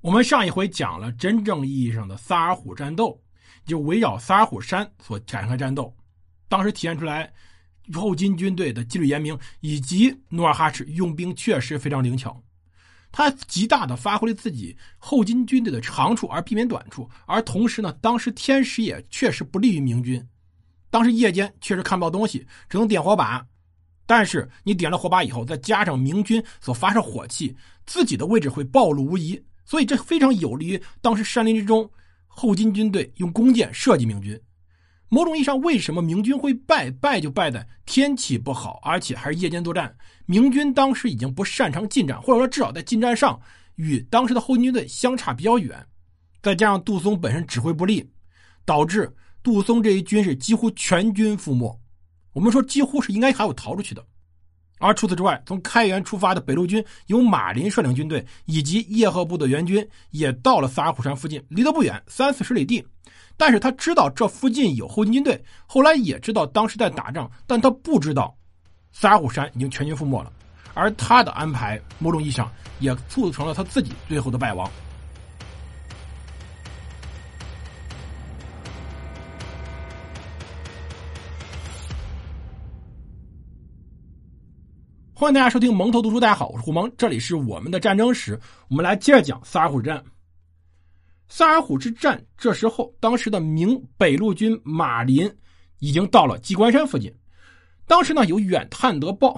我们上一回讲了真正意义上的萨尔浒战斗，就围绕萨尔浒山所展开战斗。当时体现出来后金军队的纪律严明，以及努尔哈赤用兵确实非常灵巧。他极大的发挥了自己后金军队的长处，而避免短处。而同时呢，当时天时也确实不利于明军。当时夜间确实看不到东西，只能点火把。但是你点了火把以后，再加上明军所发射火器，自己的位置会暴露无遗。所以这非常有利于当时山林之中后金军队用弓箭射击明军。某种意义上，为什么明军会败？败就败在天气不好，而且还是夜间作战。明军当时已经不擅长近战，或者说至少在近战上与当时的后金军队相差比较远。再加上杜松本身指挥不力，导致杜松这一军是几乎全军覆没。我们说几乎是应该还有逃出去的。而除此之外，从开原出发的北路军由马林率领军队，以及叶赫部的援军也到了萨尔浒山附近，离得不远，三四十里地。但是他知道这附近有后金军队，后来也知道当时在打仗，但他不知道萨尔浒山已经全军覆没了。而他的安排，某种意义上也促成了他自己最后的败亡。欢迎大家收听蒙头读书，大家好，我是胡蒙，这里是我们的战争史，我们来接着讲萨尔浒之战。萨尔浒之战，这时候当时的明北路军马林已经到了鸡冠山附近。当时呢，有远探得报，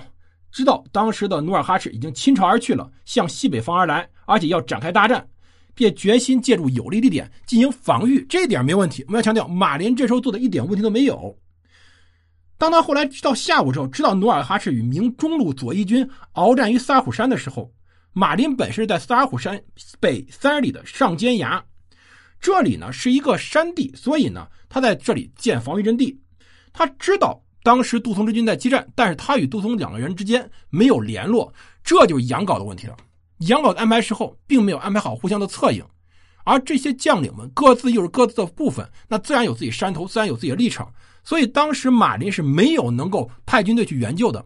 知道当时的努尔哈赤已经倾巢而去了，向西北方而来，而且要展开大战，便决心借助有利地点进行防御。这一点没问题，我们要强调，马林这时候做的一点问题都没有。当他后来到下午之后，知道努尔哈赤与明中路左翼军鏖战于萨尔浒山的时候，马林本是在萨尔浒山北三十里的上尖崖，这里呢是一个山地，所以呢他在这里建防御阵地。他知道当时杜松之军在激战，但是他与杜松两个人之间没有联络，这就是杨镐的问题了。杨镐的安排时候，并没有安排好互相的策应，而这些将领们各自又是各自的部分，那自然有自己山头，自然有自己的立场。所以当时马林是没有能够派军队去援救的，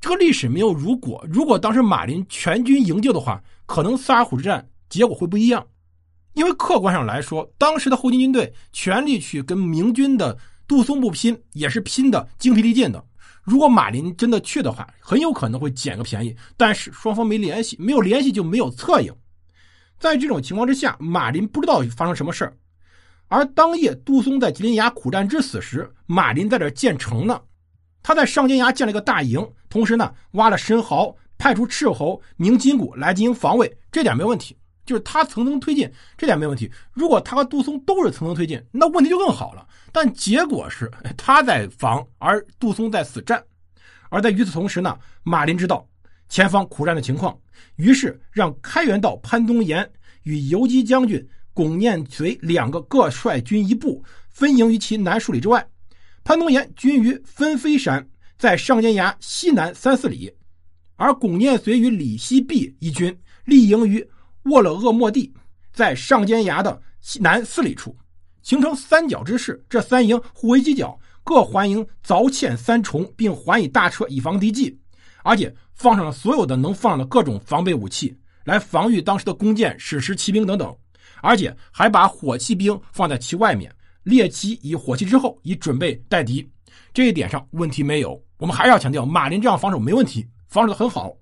这个历史没有如果。如果当时马林全军营救的话，可能萨尔浒之战结果会不一样。因为客观上来说，当时的后金军队全力去跟明军的杜松部拼，也是拼的精疲力尽的。如果马林真的去的话，很有可能会捡个便宜。但是双方没联系，没有联系就没有策应。在这种情况之下，马林不知道发生什么事儿。而当夜，杜松在吉林崖苦战之死时，马林在这建城呢。他在上金崖建了一个大营，同时呢，挖了深壕，派出斥候明金谷来进行防卫，这点没问题。就是他层层推进，这点没问题。如果他和杜松都是层层推进，那问题就更好了。但结果是他在防，而杜松在死战。而在与此同时呢，马林知道前方苦战的情况，于是让开元道潘宗岩与游击将军。巩念随两个各率军一部，分营于其南数里之外。潘东岩军于分飞山，在上尖崖西南三四里；而巩念随与李希弼一军立营于沃勒厄莫地，在上尖崖的西南四里处，形成三角之势。这三营互为犄角，各环营凿堑三重，并环以大车以防敌计，而且放上了所有的能放的各种防备武器，来防御当时的弓箭、矢石、骑兵等等。而且还把火器兵放在其外面，列其以火器之后，以准备待敌。这一点上问题没有。我们还是要强调，马林这样防守没问题，防守的很好。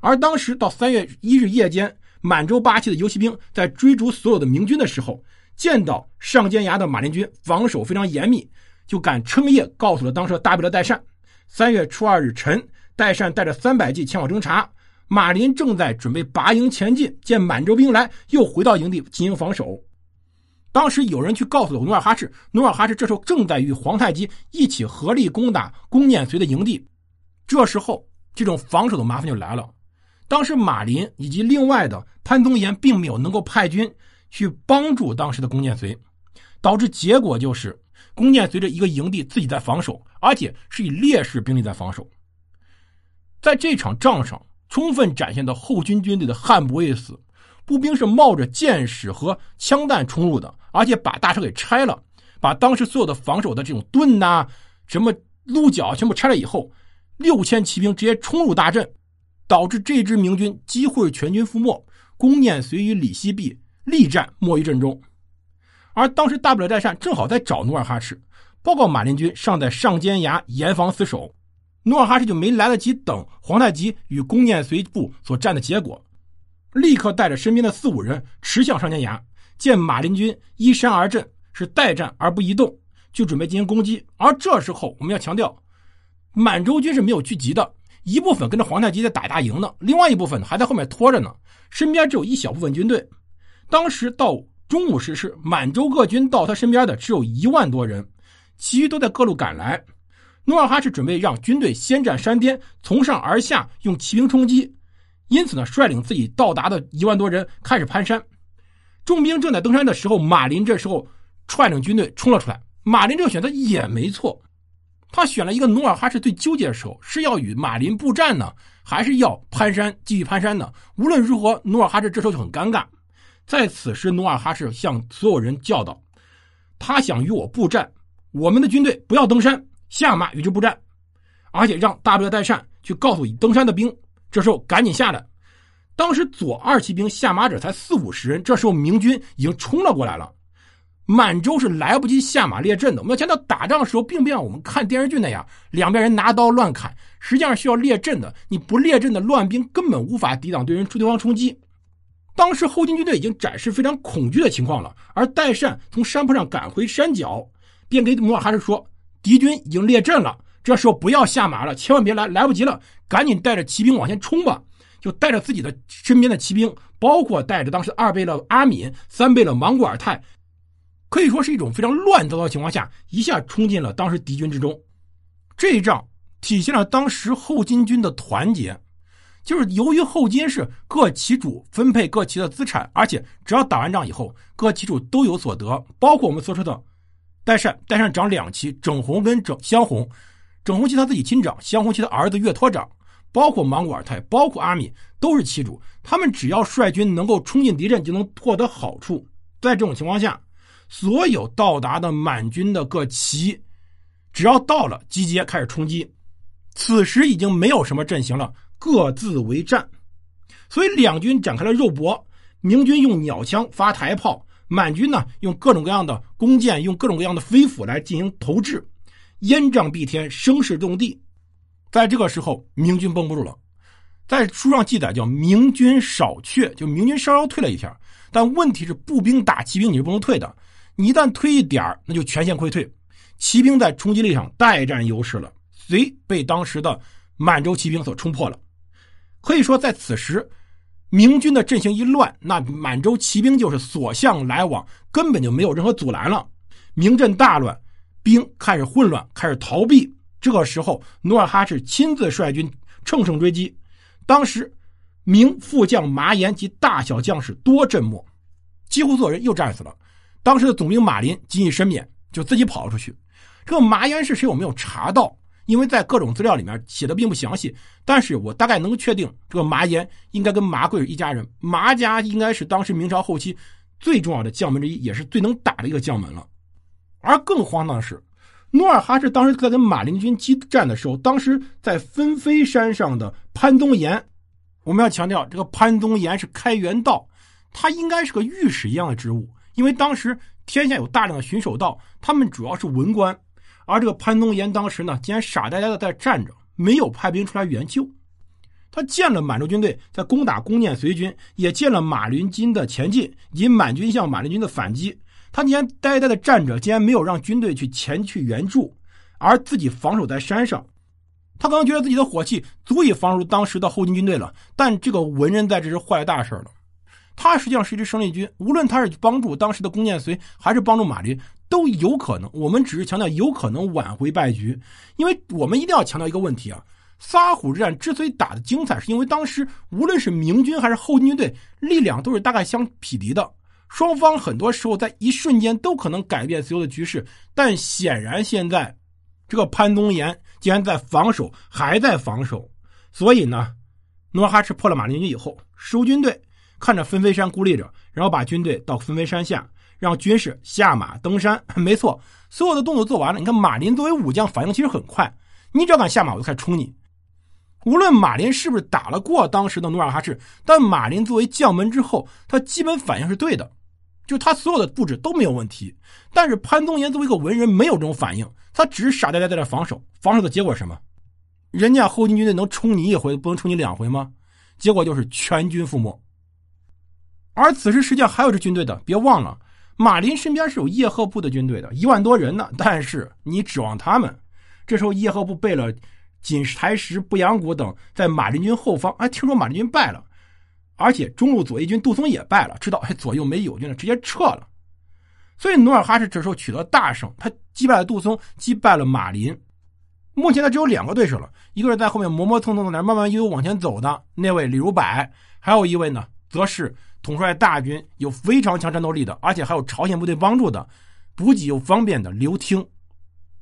而当时到三月一日夜间，满洲八旗的游骑兵在追逐所有的明军的时候，见到上尖崖的马林军防守非常严密，就敢称夜告诉了当时的大贝勒代善。三月初二日晨，代善带着三百骑前往侦察。马林正在准备拔营前进，见满洲兵来，又回到营地进行防守。当时有人去告诉努尔哈赤，努尔哈赤这时候正在与皇太极一起合力攻打攻念随的营地。这时候，这种防守的麻烦就来了。当时马林以及另外的潘宗岩并没有能够派军去帮助当时的攻念随，导致结果就是攻念随着一个营地自己在防守，而且是以劣势兵力在防守。在这场仗上。充分展现到后军军队的悍不畏死，步兵是冒着箭矢和枪弹冲入的，而且把大车给拆了，把当时所有的防守的这种盾呐、什么鹿角全部拆了以后，六千骑兵直接冲入大阵，导致这支明军几乎是全军覆没。公念随与李希弼力战墨鱼阵中。而当时大不了代善正好在找努尔哈赤，报告马林军尚在上尖崖严防死守。努尔哈赤就没来得及等皇太极与公念随部所战的结果，立刻带着身边的四五人驰向上尖崖，见马林军依山而阵，是待战而不移动，就准备进行攻击。而这时候我们要强调，满洲军是没有聚集的，一部分跟着皇太极在打大营呢，另外一部分还在后面拖着呢，身边只有一小部分军队。当时到中午时是满洲各军到他身边的只有一万多人，其余都在各路赶来。努尔哈赤准备让军队先占山巅，从上而下用骑兵冲击，因此呢，率领自己到达的一万多人开始攀山。重兵正在登山的时候，马林这时候率领军队冲了出来。马林这个选择也没错，他选了一个努尔哈赤最纠结的时候，是要与马林布战呢，还是要攀山继续攀山呢？无论如何，努尔哈赤这时候就很尴尬。在此时，努尔哈赤向所有人叫道：“他想与我布战，我们的军队不要登山。”下马与之布战，而且让大不列代善去告诉已登山的兵，这时候赶紧下来。当时左二骑兵下马者才四五十人，这时候明军已经冲了过来了。满洲是来不及下马列阵的。我们要强调，打仗的时候并不像我们看电视剧那样，两边人拿刀乱砍，实际上需要列阵的。你不列阵的乱兵根本无法抵挡对人出对方冲击。当时后金军队已经展示非常恐惧的情况了，而代善从山坡上赶回山脚，便给努尔哈赤说。敌军已经列阵了，这时候不要下马了，千万别来，来不及了，赶紧带着骑兵往前冲吧！就带着自己的身边的骑兵，包括带着当时二贝勒阿敏、三贝勒莽古尔泰，可以说是一种非常乱糟糟的情况下，一下冲进了当时敌军之中。这一仗体现了当时后金军的团结，就是由于后金是各旗主分配各旗的资产，而且只要打完仗以后，各旗主都有所得，包括我们所说的。代善，代善长两旗，整红跟整香红，整红旗他自己亲长，香红旗他儿子岳托长，包括莽古尔泰，包括阿米，都是旗主。他们只要率军能够冲进敌阵，就能获得好处。在这种情况下，所有到达的满军的各旗，只要到了，集结开始冲击。此时已经没有什么阵型了，各自为战。所以两军展开了肉搏，明军用鸟枪发台炮。满军呢，用各种各样的弓箭，用各种各样的飞斧来进行投掷，烟瘴蔽天，声势动地。在这个时候，明军绷不住了。在书上记载叫“明军少却”，就明军稍稍退了一下。但问题是，步兵打骑兵你是不能退的，你一旦退一点那就全线溃退。骑兵在冲击力上大占优势了，遂被当时的满洲骑兵所冲破了。可以说，在此时。明军的阵型一乱，那满洲骑兵就是所向来往，根本就没有任何阻拦了。明阵大乱，兵开始混乱，开始逃避。这个时候，努尔哈赤亲自率军乘胜追击。当时，明副将马岩及大小将士多阵没，几乎所有人又战死了。当时的总兵马林仅以身免，就自己跑了出去。这个马岩是谁？我没有查到。因为在各种资料里面写的并不详细，但是我大概能确定，这个马岩应该跟麻贵一家人。麻家应该是当时明朝后期最重要的将门之一，也是最能打的一个将门了。而更荒唐的是，努尔哈赤当时在跟马林军激战的时候，当时在分飞山上的潘宗岩，我们要强调，这个潘宗岩是开元道，他应该是个御史一样的职务，因为当时天下有大量的巡守道，他们主要是文官。而这个潘宗岩当时呢，竟然傻呆呆的在站着，没有派兵出来援救。他见了满洲军队在攻打攻念随军，也见了马林军的前进以及满军向马林军的反击，他竟然呆呆的站着，竟然没有让军队去前去援助，而自己防守在山上。他可能觉得自己的火器足以防住当时的后金军队了，但这个文人在这是坏了大事了。他实际上是一支生力军，无论他是帮助当时的弓箭随，还是帮助马林。都有可能，我们只是强调有可能挽回败局，因为我们一定要强调一个问题啊。撒虎之战之所以打的精彩，是因为当时无论是明军还是后金军队力量都是大概相匹敌的，双方很多时候在一瞬间都可能改变所有的局势。但显然现在这个潘宗岩竟然在防守，还在防守，所以呢，努尔哈赤破了马林军以后，守军队看着分飞山孤立着，然后把军队到分飞山下。让军士下马登山，没错，所有的动作做完了。你看马林作为武将，反应其实很快。你只要敢下马，我就开始冲你。无论马林是不是打了过当时的努尔哈赤，但马林作为将门之后，他基本反应是对的，就他所有的布置都没有问题。但是潘宗岩作为一个文人，没有这种反应，他只是傻呆呆在那防守。防守的结果是什么？人家后金军队能冲你一回，不能冲你两回吗？结果就是全军覆没。而此时实际上还有支军队的，别忘了，马林身边是有叶赫部的军队的，一万多人呢。但是你指望他们？这时候叶赫部背了。锦台石、不阳谷等在马林军后方，哎，听说马林军败了，而且中路左翼军杜松也败了，知道哎左右没友军了，直接撤了。所以努尔哈赤这时候取得大胜，他击败了杜松，击败了马林。目前他只有两个对手了，一个是在后面磨磨蹭蹭的那慢慢悠悠往前走的那位李如柏，还有一位呢，则是统帅大军有非常强战斗力的，而且还有朝鲜部队帮助的，补给又方便的刘听。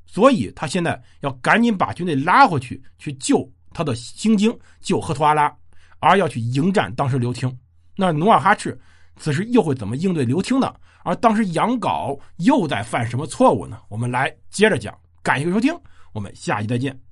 所以他现在要赶紧把军队拉回去，去救他的兴京，救赫图阿拉，而要去迎战当时刘听。那努尔哈赤此时又会怎么应对刘听呢？而当时杨镐又在犯什么错误呢？我们来接着讲。感谢收听，我们下期再见。